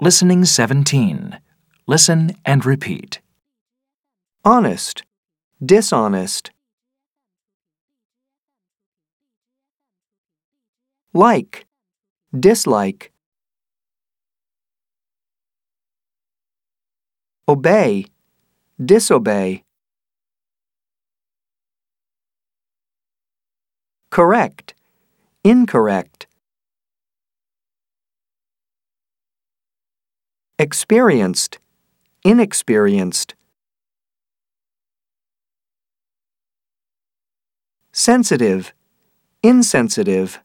Listening 17. Listen and repeat. honest, dishonest. Like, dislike. Obey, disobey. Correct, incorrect. Experienced, inexperienced. Sensitive, insensitive.